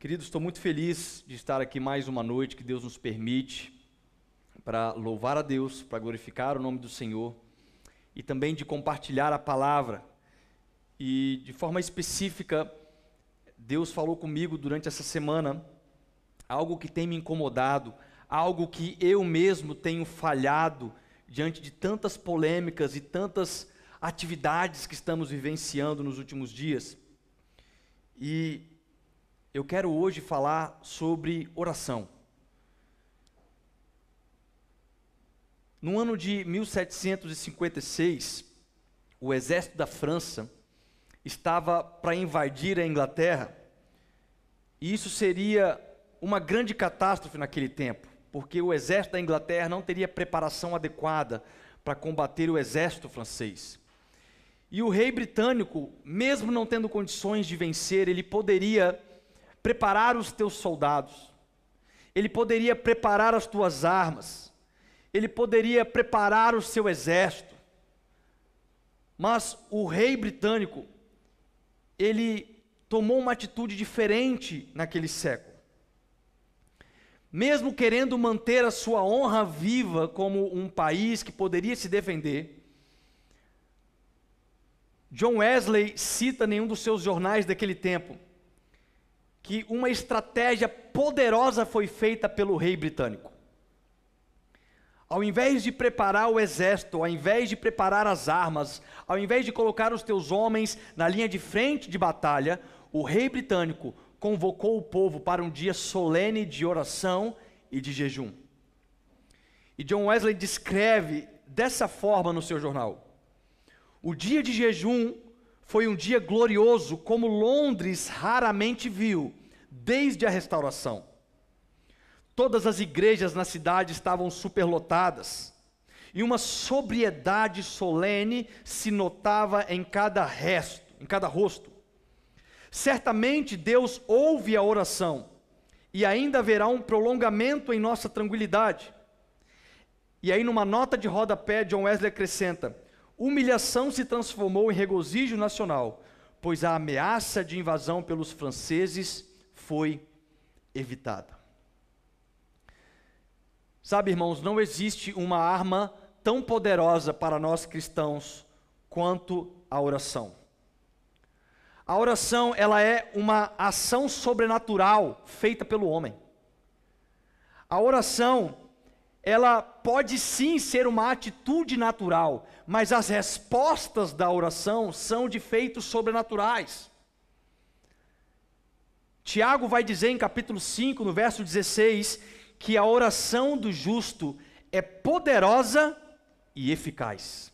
Queridos, estou muito feliz de estar aqui mais uma noite que Deus nos permite para louvar a Deus, para glorificar o nome do Senhor e também de compartilhar a palavra. E de forma específica, Deus falou comigo durante essa semana algo que tem me incomodado, algo que eu mesmo tenho falhado diante de tantas polêmicas e tantas atividades que estamos vivenciando nos últimos dias. E eu quero hoje falar sobre oração. No ano de 1756, o exército da França estava para invadir a Inglaterra, e isso seria uma grande catástrofe naquele tempo, porque o exército da Inglaterra não teria preparação adequada para combater o exército francês. E o rei britânico, mesmo não tendo condições de vencer, ele poderia preparar os teus soldados, ele poderia preparar as tuas armas, ele poderia preparar o seu exército. Mas o rei britânico, ele tomou uma atitude diferente naquele século. Mesmo querendo manter a sua honra viva como um país que poderia se defender, John Wesley cita em nenhum dos seus jornais daquele tempo que uma estratégia poderosa foi feita pelo rei britânico. Ao invés de preparar o exército, ao invés de preparar as armas, ao invés de colocar os teus homens na linha de frente de batalha, o rei britânico convocou o povo para um dia solene de oração e de jejum. E John Wesley descreve dessa forma no seu jornal: o dia de jejum foi um dia glorioso, como Londres raramente viu, desde a restauração. Todas as igrejas na cidade estavam superlotadas, e uma sobriedade solene se notava em cada resto, em cada rosto. Certamente Deus ouve a oração, e ainda haverá um prolongamento em nossa tranquilidade. E aí, numa nota de rodapé, John Wesley acrescenta: humilhação se transformou em regozijo nacional, pois a ameaça de invasão pelos franceses foi evitada. Sabe, irmãos, não existe uma arma tão poderosa para nós cristãos quanto a oração. A oração, ela é uma ação sobrenatural feita pelo homem. A oração, ela pode sim ser uma atitude natural, mas as respostas da oração são de feitos sobrenaturais. Tiago vai dizer em capítulo 5, no verso 16, que a oração do justo é poderosa e eficaz.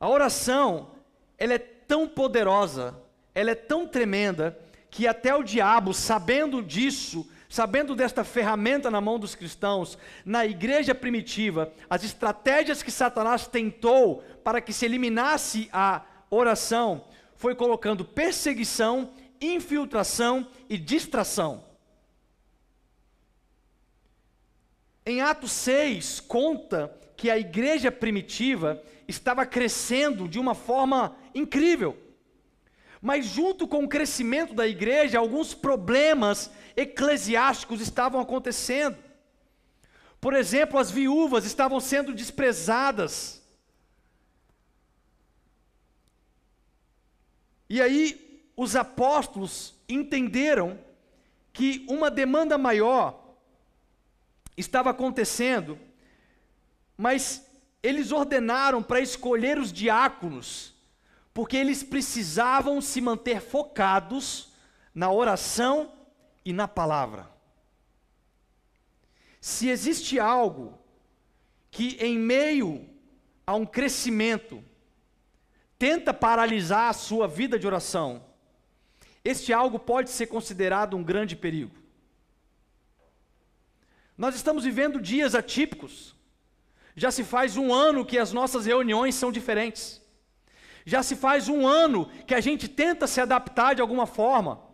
A oração, ela é tão poderosa, ela é tão tremenda, que até o diabo, sabendo disso, Sabendo desta ferramenta na mão dos cristãos, na igreja primitiva, as estratégias que Satanás tentou para que se eliminasse a oração, foi colocando perseguição, infiltração e distração. Em Atos 6, conta que a igreja primitiva estava crescendo de uma forma incrível. Mas, junto com o crescimento da igreja, alguns problemas eclesiásticos estavam acontecendo. Por exemplo, as viúvas estavam sendo desprezadas. E aí, os apóstolos entenderam que uma demanda maior estava acontecendo, mas eles ordenaram para escolher os diáconos, porque eles precisavam se manter focados na oração e na palavra. Se existe algo que, em meio a um crescimento, tenta paralisar a sua vida de oração, este algo pode ser considerado um grande perigo. Nós estamos vivendo dias atípicos. Já se faz um ano que as nossas reuniões são diferentes. Já se faz um ano que a gente tenta se adaptar de alguma forma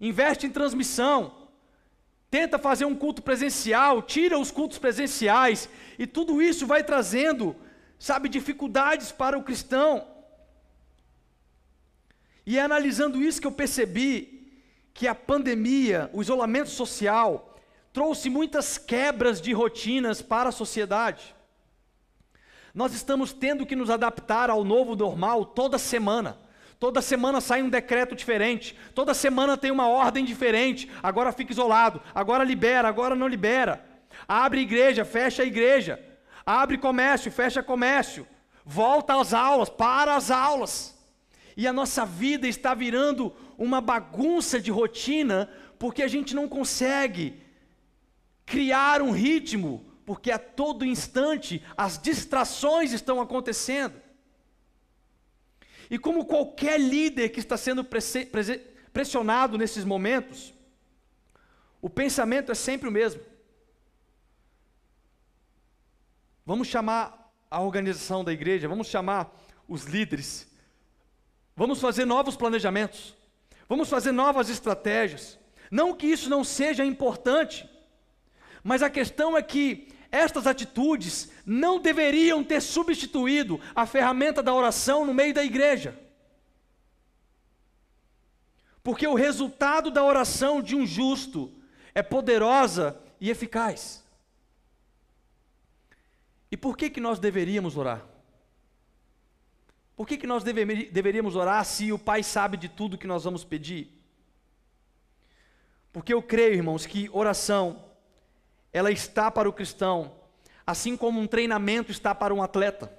investe em transmissão, tenta fazer um culto presencial, tira os cultos presenciais, e tudo isso vai trazendo, sabe, dificuldades para o cristão. E é analisando isso que eu percebi que a pandemia, o isolamento social, trouxe muitas quebras de rotinas para a sociedade. Nós estamos tendo que nos adaptar ao novo normal toda semana. Toda semana sai um decreto diferente, toda semana tem uma ordem diferente. Agora fica isolado, agora libera, agora não libera. Abre igreja, fecha igreja. Abre comércio, fecha comércio. Volta às aulas, para as aulas. E a nossa vida está virando uma bagunça de rotina, porque a gente não consegue criar um ritmo, porque a todo instante as distrações estão acontecendo. E como qualquer líder que está sendo pressionado nesses momentos, o pensamento é sempre o mesmo. Vamos chamar a organização da igreja, vamos chamar os líderes, vamos fazer novos planejamentos, vamos fazer novas estratégias. Não que isso não seja importante, mas a questão é que estas atitudes não deveriam ter substituído a ferramenta da oração no meio da igreja. Porque o resultado da oração de um justo é poderosa e eficaz. E por que, que nós deveríamos orar? Por que, que nós deveríamos orar se o Pai sabe de tudo que nós vamos pedir? Porque eu creio, irmãos, que oração ela está para o cristão, assim como um treinamento está para um atleta.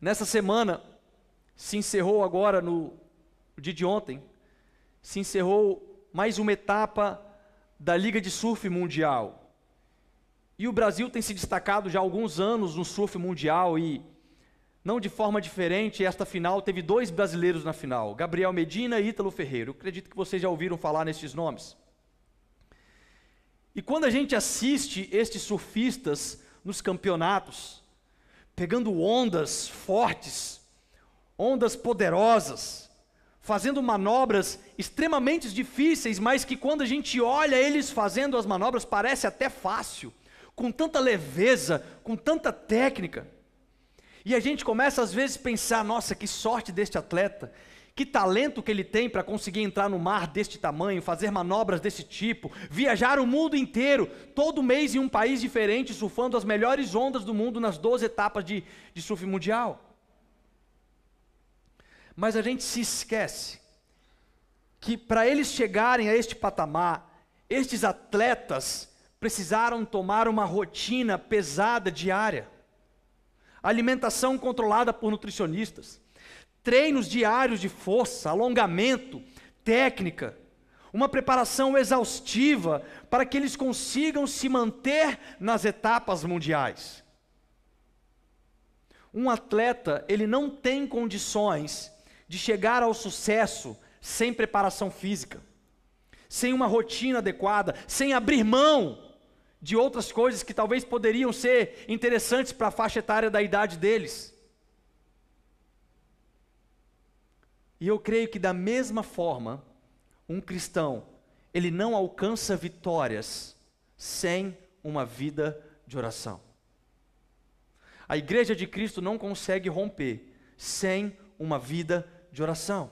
Nessa semana, se encerrou agora, no dia de ontem, se encerrou mais uma etapa da Liga de Surf Mundial. E o Brasil tem se destacado já há alguns anos no surf mundial e, não de forma diferente, esta final teve dois brasileiros na final, Gabriel Medina e Ítalo Ferreira. Eu acredito que vocês já ouviram falar nesses nomes. E quando a gente assiste estes surfistas nos campeonatos, pegando ondas fortes, ondas poderosas, fazendo manobras extremamente difíceis, mas que quando a gente olha eles fazendo as manobras parece até fácil, com tanta leveza, com tanta técnica. E a gente começa às vezes a pensar: nossa, que sorte deste atleta, que talento que ele tem para conseguir entrar no mar deste tamanho, fazer manobras desse tipo, viajar o mundo inteiro, todo mês em um país diferente, surfando as melhores ondas do mundo nas 12 etapas de, de surf mundial. Mas a gente se esquece que para eles chegarem a este patamar, estes atletas precisaram tomar uma rotina pesada diária, alimentação controlada por nutricionistas treinos diários de força, alongamento, técnica, uma preparação exaustiva para que eles consigam se manter nas etapas mundiais. Um atleta, ele não tem condições de chegar ao sucesso sem preparação física, sem uma rotina adequada, sem abrir mão de outras coisas que talvez poderiam ser interessantes para a faixa etária da idade deles. E eu creio que da mesma forma, um cristão, ele não alcança vitórias sem uma vida de oração. A igreja de Cristo não consegue romper sem uma vida de oração.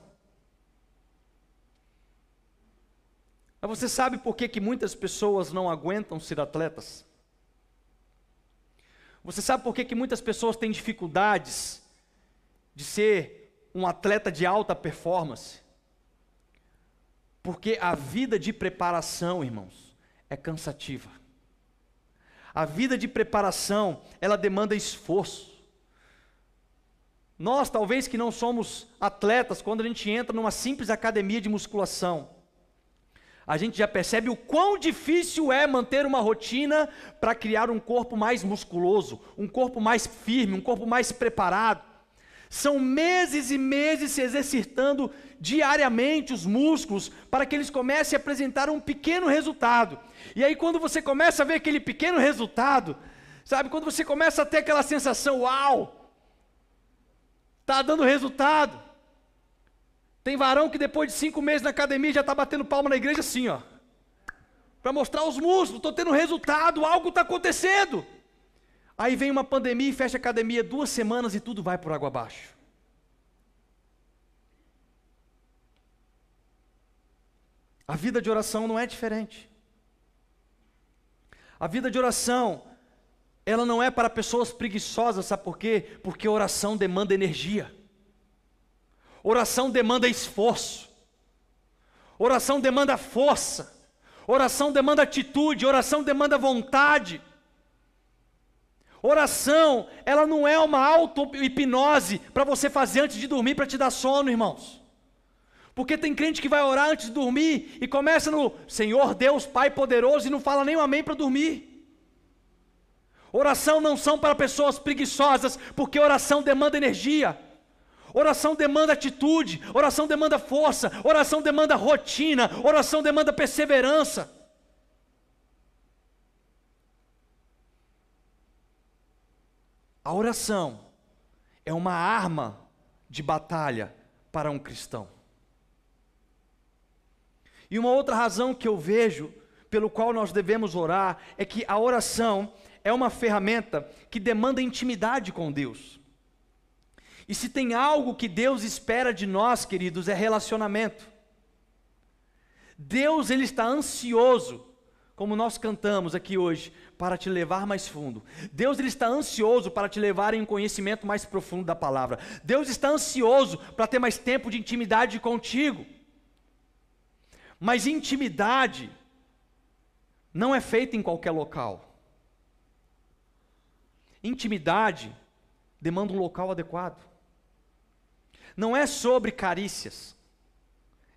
Mas você sabe por que, que muitas pessoas não aguentam ser atletas? Você sabe por que, que muitas pessoas têm dificuldades de ser um atleta de alta performance. Porque a vida de preparação, irmãos, é cansativa. A vida de preparação, ela demanda esforço. Nós, talvez que não somos atletas, quando a gente entra numa simples academia de musculação, a gente já percebe o quão difícil é manter uma rotina para criar um corpo mais musculoso, um corpo mais firme, um corpo mais preparado. São meses e meses se exercitando diariamente os músculos para que eles comecem a apresentar um pequeno resultado. E aí, quando você começa a ver aquele pequeno resultado, sabe, quando você começa a ter aquela sensação, uau, está dando resultado. Tem varão que depois de cinco meses na academia já está batendo palma na igreja assim, ó. Para mostrar os músculos, estou tendo resultado, algo está acontecendo. Aí vem uma pandemia e fecha a academia duas semanas e tudo vai por água abaixo. A vida de oração não é diferente. A vida de oração, ela não é para pessoas preguiçosas, sabe por quê? Porque oração demanda energia. Oração demanda esforço. Oração demanda força. Oração demanda atitude, oração demanda vontade. Oração, ela não é uma auto-hipnose para você fazer antes de dormir para te dar sono, irmãos. Porque tem crente que vai orar antes de dormir e começa no Senhor Deus Pai poderoso e não fala nem um amém para dormir. Oração não são para pessoas preguiçosas, porque oração demanda energia. Oração demanda atitude, oração demanda força, oração demanda rotina, oração demanda perseverança. A oração é uma arma de batalha para um cristão. E uma outra razão que eu vejo pelo qual nós devemos orar é que a oração é uma ferramenta que demanda intimidade com Deus. E se tem algo que Deus espera de nós, queridos, é relacionamento. Deus ele está ansioso, como nós cantamos aqui hoje, para te levar mais fundo. Deus ele está ansioso para te levar em um conhecimento mais profundo da palavra. Deus está ansioso para ter mais tempo de intimidade contigo. Mas intimidade não é feita em qualquer local. Intimidade demanda um local adequado. Não é sobre carícias,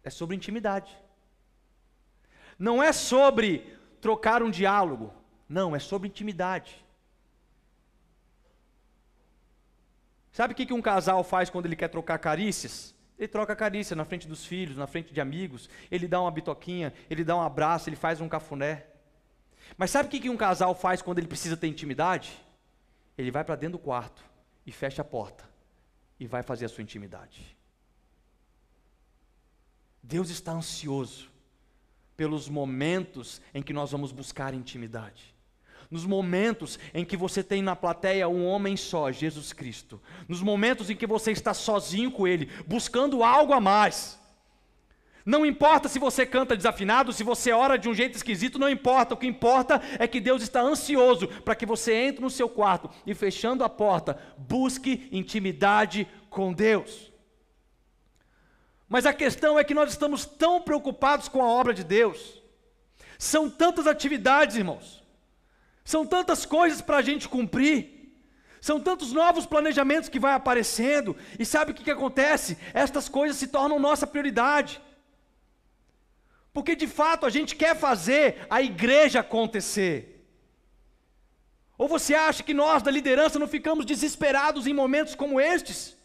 é sobre intimidade. Não é sobre trocar um diálogo, não, é sobre intimidade. Sabe o que um casal faz quando ele quer trocar carícias? Ele troca carícia na frente dos filhos, na frente de amigos, ele dá uma bitoquinha, ele dá um abraço, ele faz um cafuné. Mas sabe o que um casal faz quando ele precisa ter intimidade? Ele vai para dentro do quarto e fecha a porta e vai fazer a sua intimidade. Deus está ansioso pelos momentos em que nós vamos buscar intimidade nos momentos em que você tem na plateia um homem só, Jesus Cristo, nos momentos em que você está sozinho com Ele, buscando algo a mais. Não importa se você canta desafinado, se você ora de um jeito esquisito, não importa. O que importa é que Deus está ansioso para que você entre no seu quarto e, fechando a porta, busque intimidade com Deus. Mas a questão é que nós estamos tão preocupados com a obra de Deus. São tantas atividades, irmãos. São tantas coisas para a gente cumprir. São tantos novos planejamentos que vai aparecendo. E sabe o que, que acontece? Estas coisas se tornam nossa prioridade. Porque de fato a gente quer fazer a igreja acontecer. Ou você acha que nós da liderança não ficamos desesperados em momentos como estes?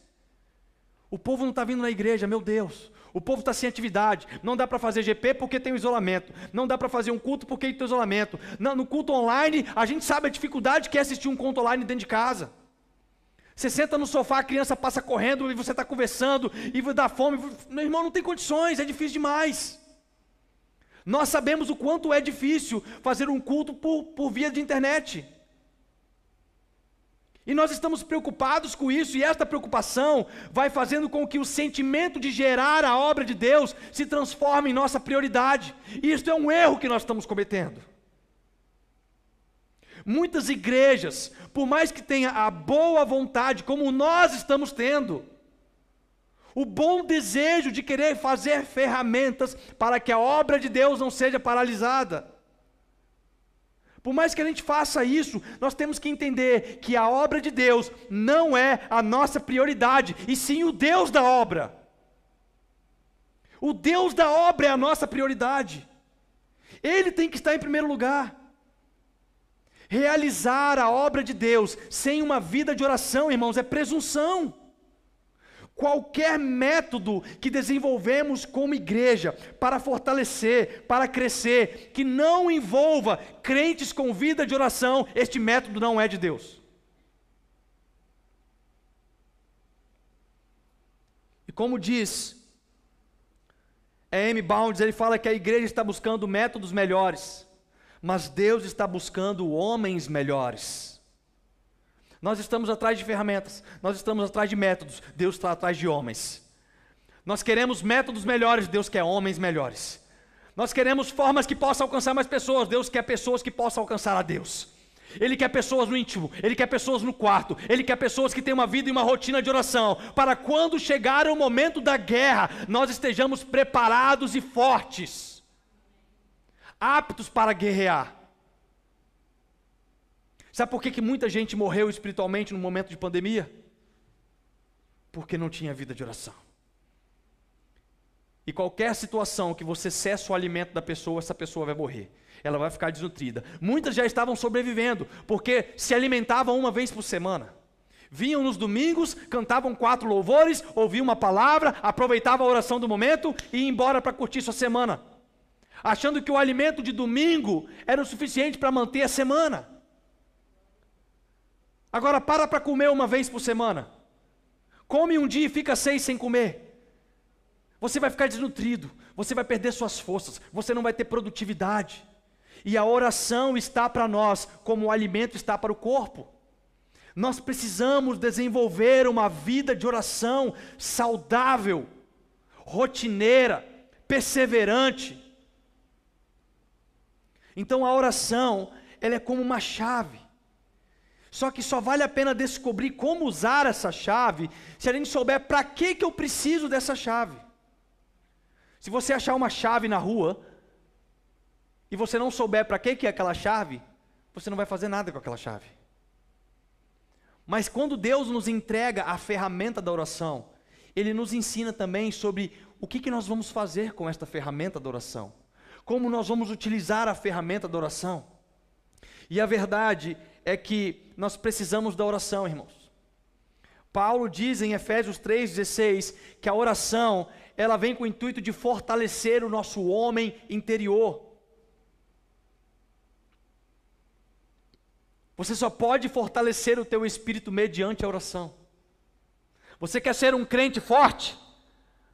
O povo não está vindo na igreja, meu Deus. O povo está sem atividade. Não dá para fazer GP porque tem o isolamento. Não dá para fazer um culto porque tem o isolamento. no culto online, a gente sabe a dificuldade que é assistir um culto online dentro de casa. Você senta no sofá, a criança passa correndo e você está conversando e dá fome. Meu irmão, não tem condições, é difícil demais. Nós sabemos o quanto é difícil fazer um culto por, por via de internet. E nós estamos preocupados com isso, e esta preocupação vai fazendo com que o sentimento de gerar a obra de Deus se transforme em nossa prioridade. E isso é um erro que nós estamos cometendo. Muitas igrejas, por mais que tenha a boa vontade, como nós estamos tendo, o bom desejo de querer fazer ferramentas para que a obra de Deus não seja paralisada, por mais que a gente faça isso, nós temos que entender que a obra de Deus não é a nossa prioridade, e sim o Deus da obra. O Deus da obra é a nossa prioridade. Ele tem que estar em primeiro lugar. Realizar a obra de Deus sem uma vida de oração, irmãos, é presunção. Qualquer método que desenvolvemos como igreja para fortalecer, para crescer, que não envolva crentes com vida de oração, este método não é de Deus. E como diz M. Bounds, ele fala que a igreja está buscando métodos melhores, mas Deus está buscando homens melhores. Nós estamos atrás de ferramentas, nós estamos atrás de métodos, Deus está atrás de homens. Nós queremos métodos melhores, Deus quer homens melhores. Nós queremos formas que possam alcançar mais pessoas. Deus quer pessoas que possam alcançar a Deus. Ele quer pessoas no íntimo, ele quer pessoas no quarto, ele quer pessoas que têm uma vida e uma rotina de oração, para quando chegar o momento da guerra, nós estejamos preparados e fortes, aptos para guerrear. Sabe por que, que muita gente morreu espiritualmente no momento de pandemia? Porque não tinha vida de oração. E qualquer situação que você cessa o alimento da pessoa, essa pessoa vai morrer. Ela vai ficar desnutrida. Muitas já estavam sobrevivendo, porque se alimentavam uma vez por semana. Vinham nos domingos, cantavam quatro louvores, ouviam uma palavra, aproveitavam a oração do momento e iam embora para curtir sua semana. Achando que o alimento de domingo era o suficiente para manter a semana. Agora para para comer uma vez por semana. Come um dia e fica seis sem comer. Você vai ficar desnutrido, você vai perder suas forças, você não vai ter produtividade. E a oração está para nós como o alimento está para o corpo. Nós precisamos desenvolver uma vida de oração saudável, rotineira, perseverante. Então a oração, ela é como uma chave. Só que só vale a pena descobrir como usar essa chave se a gente souber para que, que eu preciso dessa chave. Se você achar uma chave na rua e você não souber para que é aquela chave, você não vai fazer nada com aquela chave. Mas quando Deus nos entrega a ferramenta da oração, Ele nos ensina também sobre o que, que nós vamos fazer com esta ferramenta da oração, como nós vamos utilizar a ferramenta da oração. E a verdade é que nós precisamos da oração, irmãos. Paulo diz em Efésios 3,16 que a oração ela vem com o intuito de fortalecer o nosso homem interior. Você só pode fortalecer o teu espírito mediante a oração. Você quer ser um crente forte?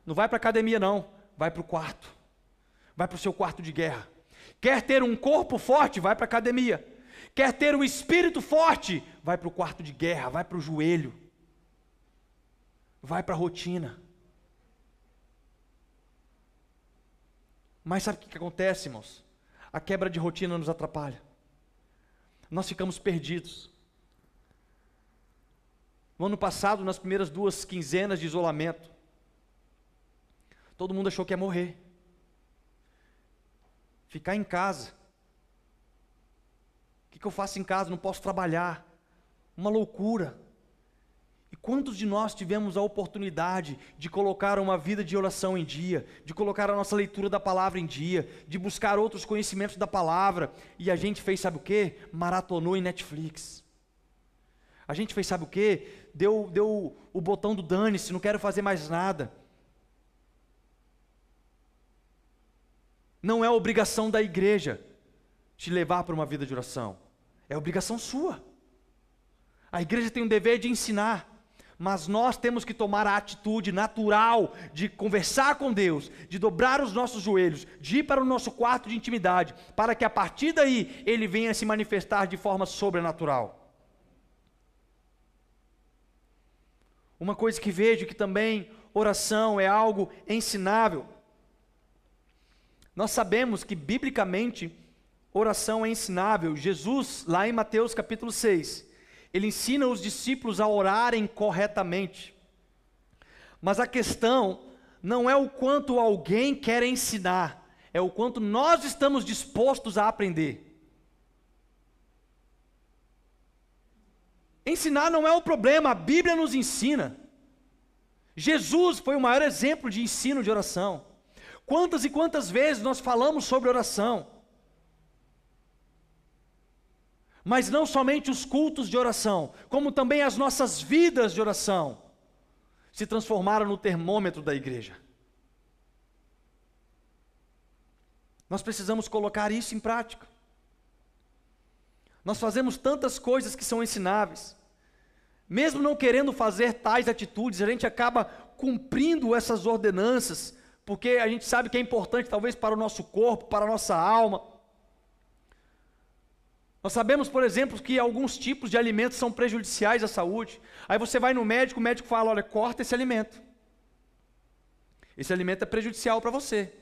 Não vai para a academia não, vai para o quarto. Vai para o seu quarto de guerra. Quer ter um corpo forte? Vai para a academia. Quer ter um espírito forte? Vai para o quarto de guerra, vai para o joelho. Vai para a rotina. Mas sabe o que, acontece, irmãos? A quebra de rotina nos atrapalha. Nós ficamos perdidos. No ano passado, nas primeiras duas quinzenas de isolamento, todo mundo achou que ia morrer. Ficar em casa. Que, eu faço em casa? Não posso trabalhar. Uma loucura. E quantos de nós tivemos a oportunidade de colocar uma vida de oração em dia, de colocar a nossa leitura da palavra em dia, de buscar outros conhecimentos da palavra, e a gente fez, sabe o que? Maratonou em Netflix. A gente fez, sabe o que? Deu, deu o botão do dane-se, não quero fazer mais nada. Não é obrigação da igreja te levar para uma vida de oração, é obrigação sua. A igreja tem um dever de ensinar mas nós temos que tomar a atitude natural de conversar com Deus, de dobrar os nossos joelhos, de ir para o nosso quarto de intimidade, para que a partir daí ele venha se manifestar de forma sobrenatural. Uma coisa que vejo que também oração é algo ensinável. Nós sabemos que biblicamente oração é ensinável. Jesus, lá em Mateus capítulo 6, ele ensina os discípulos a orarem corretamente. Mas a questão não é o quanto alguém quer ensinar, é o quanto nós estamos dispostos a aprender. Ensinar não é o problema, a Bíblia nos ensina. Jesus foi o maior exemplo de ensino de oração. Quantas e quantas vezes nós falamos sobre oração? Mas não somente os cultos de oração, como também as nossas vidas de oração se transformaram no termômetro da igreja. Nós precisamos colocar isso em prática. Nós fazemos tantas coisas que são ensináveis. Mesmo não querendo fazer tais atitudes, a gente acaba cumprindo essas ordenanças, porque a gente sabe que é importante, talvez, para o nosso corpo, para a nossa alma. Nós sabemos, por exemplo, que alguns tipos de alimentos são prejudiciais à saúde. Aí você vai no médico, o médico fala: olha, corta esse alimento. Esse alimento é prejudicial para você.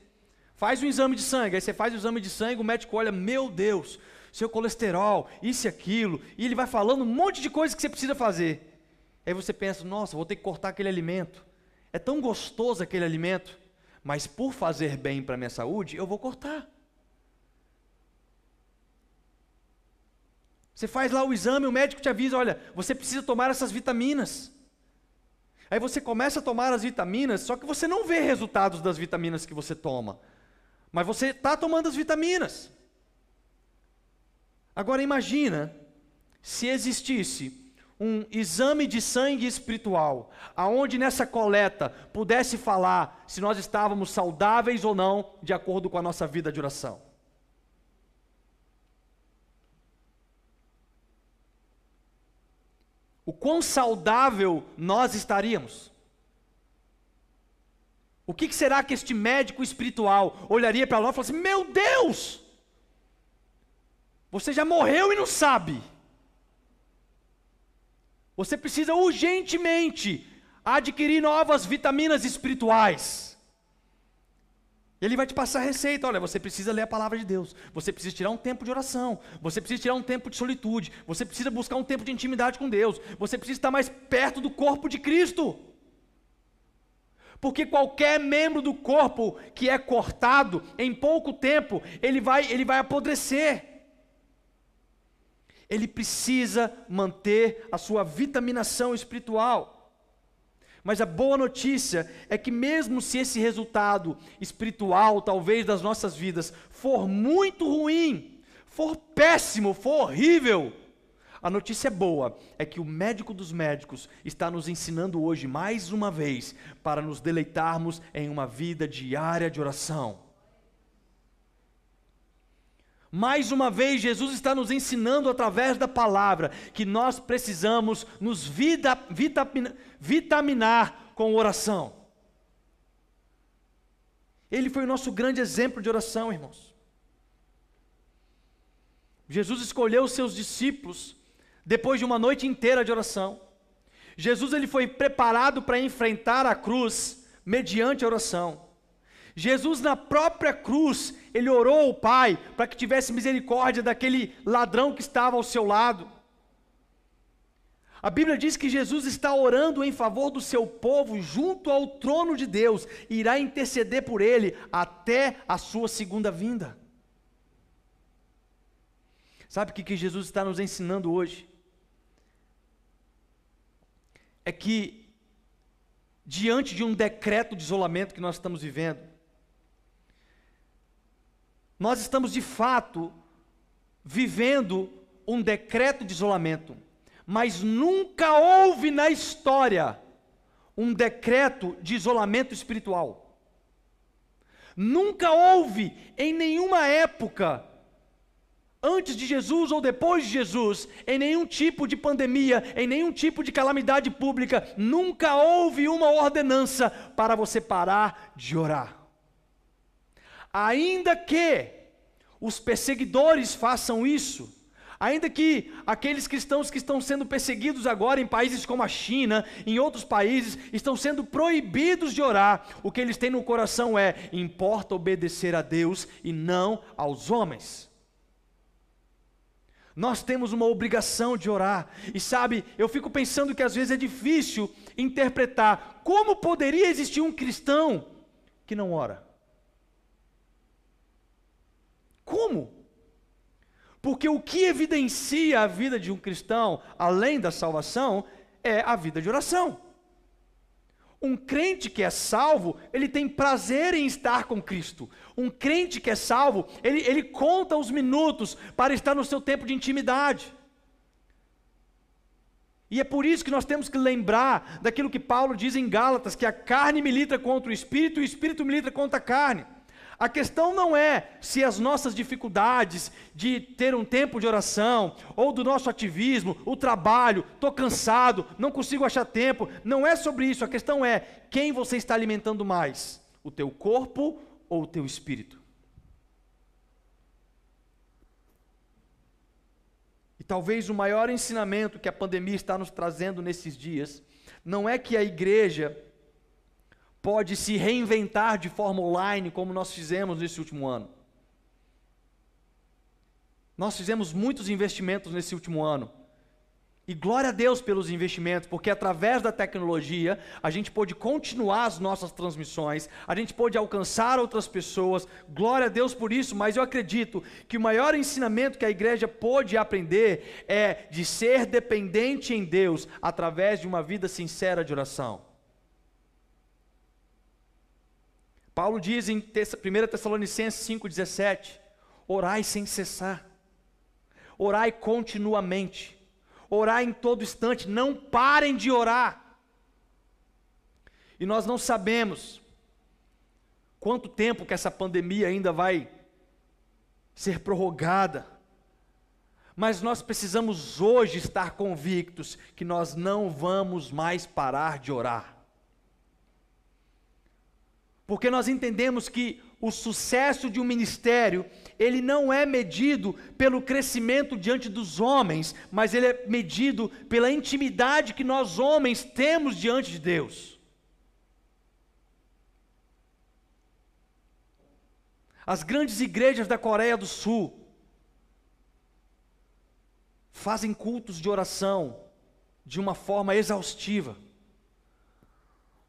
Faz um exame de sangue, aí você faz o exame de sangue, o médico olha, meu Deus, seu colesterol, isso e aquilo, e ele vai falando um monte de coisas que você precisa fazer. Aí você pensa, nossa, vou ter que cortar aquele alimento. É tão gostoso aquele alimento, mas por fazer bem para a minha saúde, eu vou cortar. Você faz lá o exame, o médico te avisa: olha, você precisa tomar essas vitaminas. Aí você começa a tomar as vitaminas, só que você não vê resultados das vitaminas que você toma. Mas você está tomando as vitaminas. Agora imagina se existisse um exame de sangue espiritual, aonde nessa coleta pudesse falar se nós estávamos saudáveis ou não, de acordo com a nossa vida de oração. O quão saudável nós estaríamos? O que, será que este médico espiritual olharia para nós e falaria assim: Meu Deus, você já morreu e não sabe. Você precisa urgentemente adquirir novas vitaminas espirituais. Ele vai te passar a receita. Olha, você precisa ler a palavra de Deus. Você precisa tirar um tempo de oração. Você precisa tirar um tempo de solitude. Você precisa buscar um tempo de intimidade com Deus. Você precisa estar mais perto do corpo de Cristo. Porque qualquer membro do corpo que é cortado, em pouco tempo, ele vai, ele vai apodrecer. Ele precisa manter a sua vitaminação espiritual. Mas a boa notícia é que, mesmo se esse resultado espiritual, talvez das nossas vidas, for muito ruim, for péssimo, for horrível, a notícia boa é que o médico dos médicos está nos ensinando hoje, mais uma vez, para nos deleitarmos em uma vida diária de oração. Mais uma vez, Jesus está nos ensinando através da palavra que nós precisamos nos vida, vitamina, vitaminar com oração. Ele foi o nosso grande exemplo de oração, irmãos. Jesus escolheu os seus discípulos depois de uma noite inteira de oração. Jesus ele foi preparado para enfrentar a cruz mediante a oração. Jesus na própria cruz, ele orou ao Pai para que tivesse misericórdia daquele ladrão que estava ao seu lado. A Bíblia diz que Jesus está orando em favor do seu povo junto ao trono de Deus e irá interceder por ele até a sua segunda vinda. Sabe o que Jesus está nos ensinando hoje? é que, diante de um decreto de isolamento que nós estamos vivendo, nós estamos de fato vivendo um decreto de isolamento, mas nunca houve na história um decreto de isolamento espiritual. Nunca houve em nenhuma época antes de Jesus ou depois de Jesus, em nenhum tipo de pandemia, em nenhum tipo de calamidade pública, nunca houve uma ordenança para você parar de orar. Ainda que os perseguidores façam isso, ainda que aqueles cristãos que estão sendo perseguidos agora em países como a China, em outros países, estão sendo proibidos de orar, o que eles têm no coração é: importa obedecer a Deus e não aos homens. Nós temos uma obrigação de orar. E sabe, eu fico pensando que às vezes é difícil interpretar como poderia existir um cristão que não ora. Como? Porque o que evidencia a vida de um cristão, além da salvação, é a vida de oração. Um crente que é salvo, ele tem prazer em estar com Cristo. Um crente que é salvo, ele, ele conta os minutos para estar no seu tempo de intimidade. E é por isso que nós temos que lembrar daquilo que Paulo diz em Gálatas: que a carne milita contra o espírito e o espírito milita contra a carne. A questão não é se as nossas dificuldades de ter um tempo de oração, ou do nosso ativismo, o trabalho, estou cansado, não consigo achar tempo, não é sobre isso. A questão é quem você está alimentando mais, o teu corpo ou o teu espírito. E talvez o maior ensinamento que a pandemia está nos trazendo nesses dias não é que a igreja pode se reinventar de forma online, como nós fizemos nesse último ano. Nós fizemos muitos investimentos nesse último ano. E glória a Deus pelos investimentos, porque através da tecnologia a gente pôde continuar as nossas transmissões, a gente pôde alcançar outras pessoas. Glória a Deus por isso, mas eu acredito que o maior ensinamento que a igreja pôde aprender é de ser dependente em Deus através de uma vida sincera de oração. Paulo diz em 1 Tessalonicenses 5,17: orai sem cessar, orai continuamente orar em todo instante, não parem de orar. E nós não sabemos quanto tempo que essa pandemia ainda vai ser prorrogada. Mas nós precisamos hoje estar convictos que nós não vamos mais parar de orar. Porque nós entendemos que o sucesso de um ministério, ele não é medido pelo crescimento diante dos homens, mas ele é medido pela intimidade que nós homens temos diante de Deus. As grandes igrejas da Coreia do Sul fazem cultos de oração de uma forma exaustiva.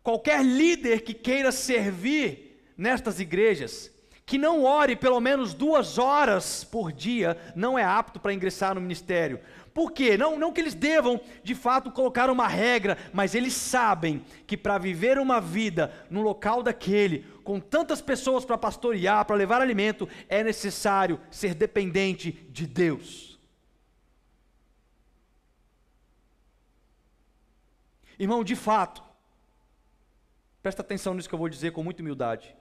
Qualquer líder que queira servir nestas igrejas que não ore pelo menos duas horas por dia não é apto para ingressar no ministério. Por quê? Não, não que eles devam, de fato, colocar uma regra, mas eles sabem que para viver uma vida no local daquele, com tantas pessoas para pastorear, para levar alimento, é necessário ser dependente de Deus. Irmão, de fato, presta atenção nisso que eu vou dizer com muita humildade.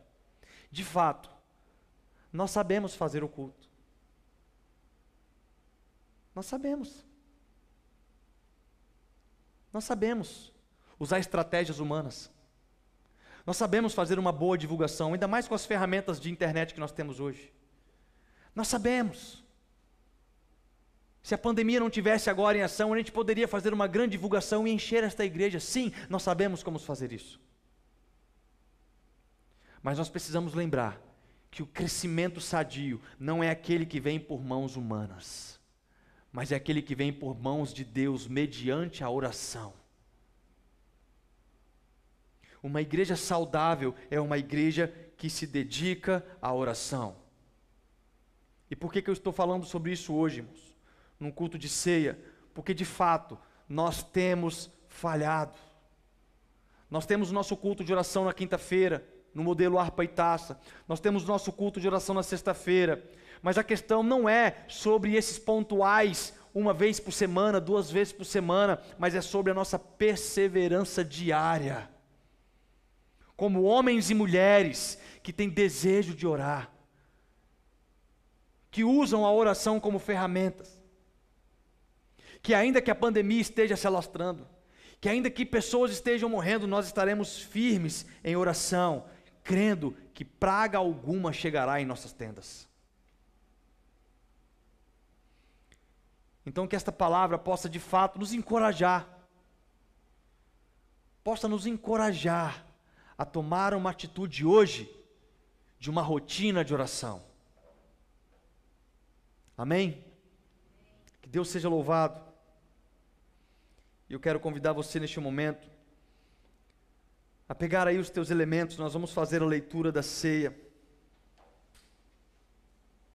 De fato, nós sabemos fazer o culto. Nós sabemos. Nós sabemos usar estratégias humanas. Nós sabemos fazer uma boa divulgação, ainda mais com as ferramentas de internet que nós temos hoje. Nós sabemos. Se a pandemia não tivesse agora em ação, a gente poderia fazer uma grande divulgação e encher esta igreja. Sim, nós sabemos como fazer isso. Mas nós precisamos lembrar que o crescimento sadio não é aquele que vem por mãos humanas, mas é aquele que vem por mãos de Deus mediante a oração. Uma igreja saudável é uma igreja que se dedica à oração. E por que, que eu estou falando sobre isso hoje, irmãos? Num culto de ceia? Porque de fato nós temos falhado. Nós temos o nosso culto de oração na quinta-feira, no modelo harpa e taça. Nós temos nosso culto de oração na sexta-feira. Mas a questão não é sobre esses pontuais, uma vez por semana, duas vezes por semana, mas é sobre a nossa perseverança diária. Como homens e mulheres que têm desejo de orar, que usam a oração como ferramentas, que ainda que a pandemia esteja se alastrando, que ainda que pessoas estejam morrendo, nós estaremos firmes em oração, crendo que praga alguma chegará em nossas tendas. Então, que esta palavra possa de fato nos encorajar, possa nos encorajar a tomar uma atitude hoje de uma rotina de oração. Amém? Que Deus seja louvado. Eu quero convidar você neste momento a pegar aí os teus elementos, nós vamos fazer a leitura da ceia.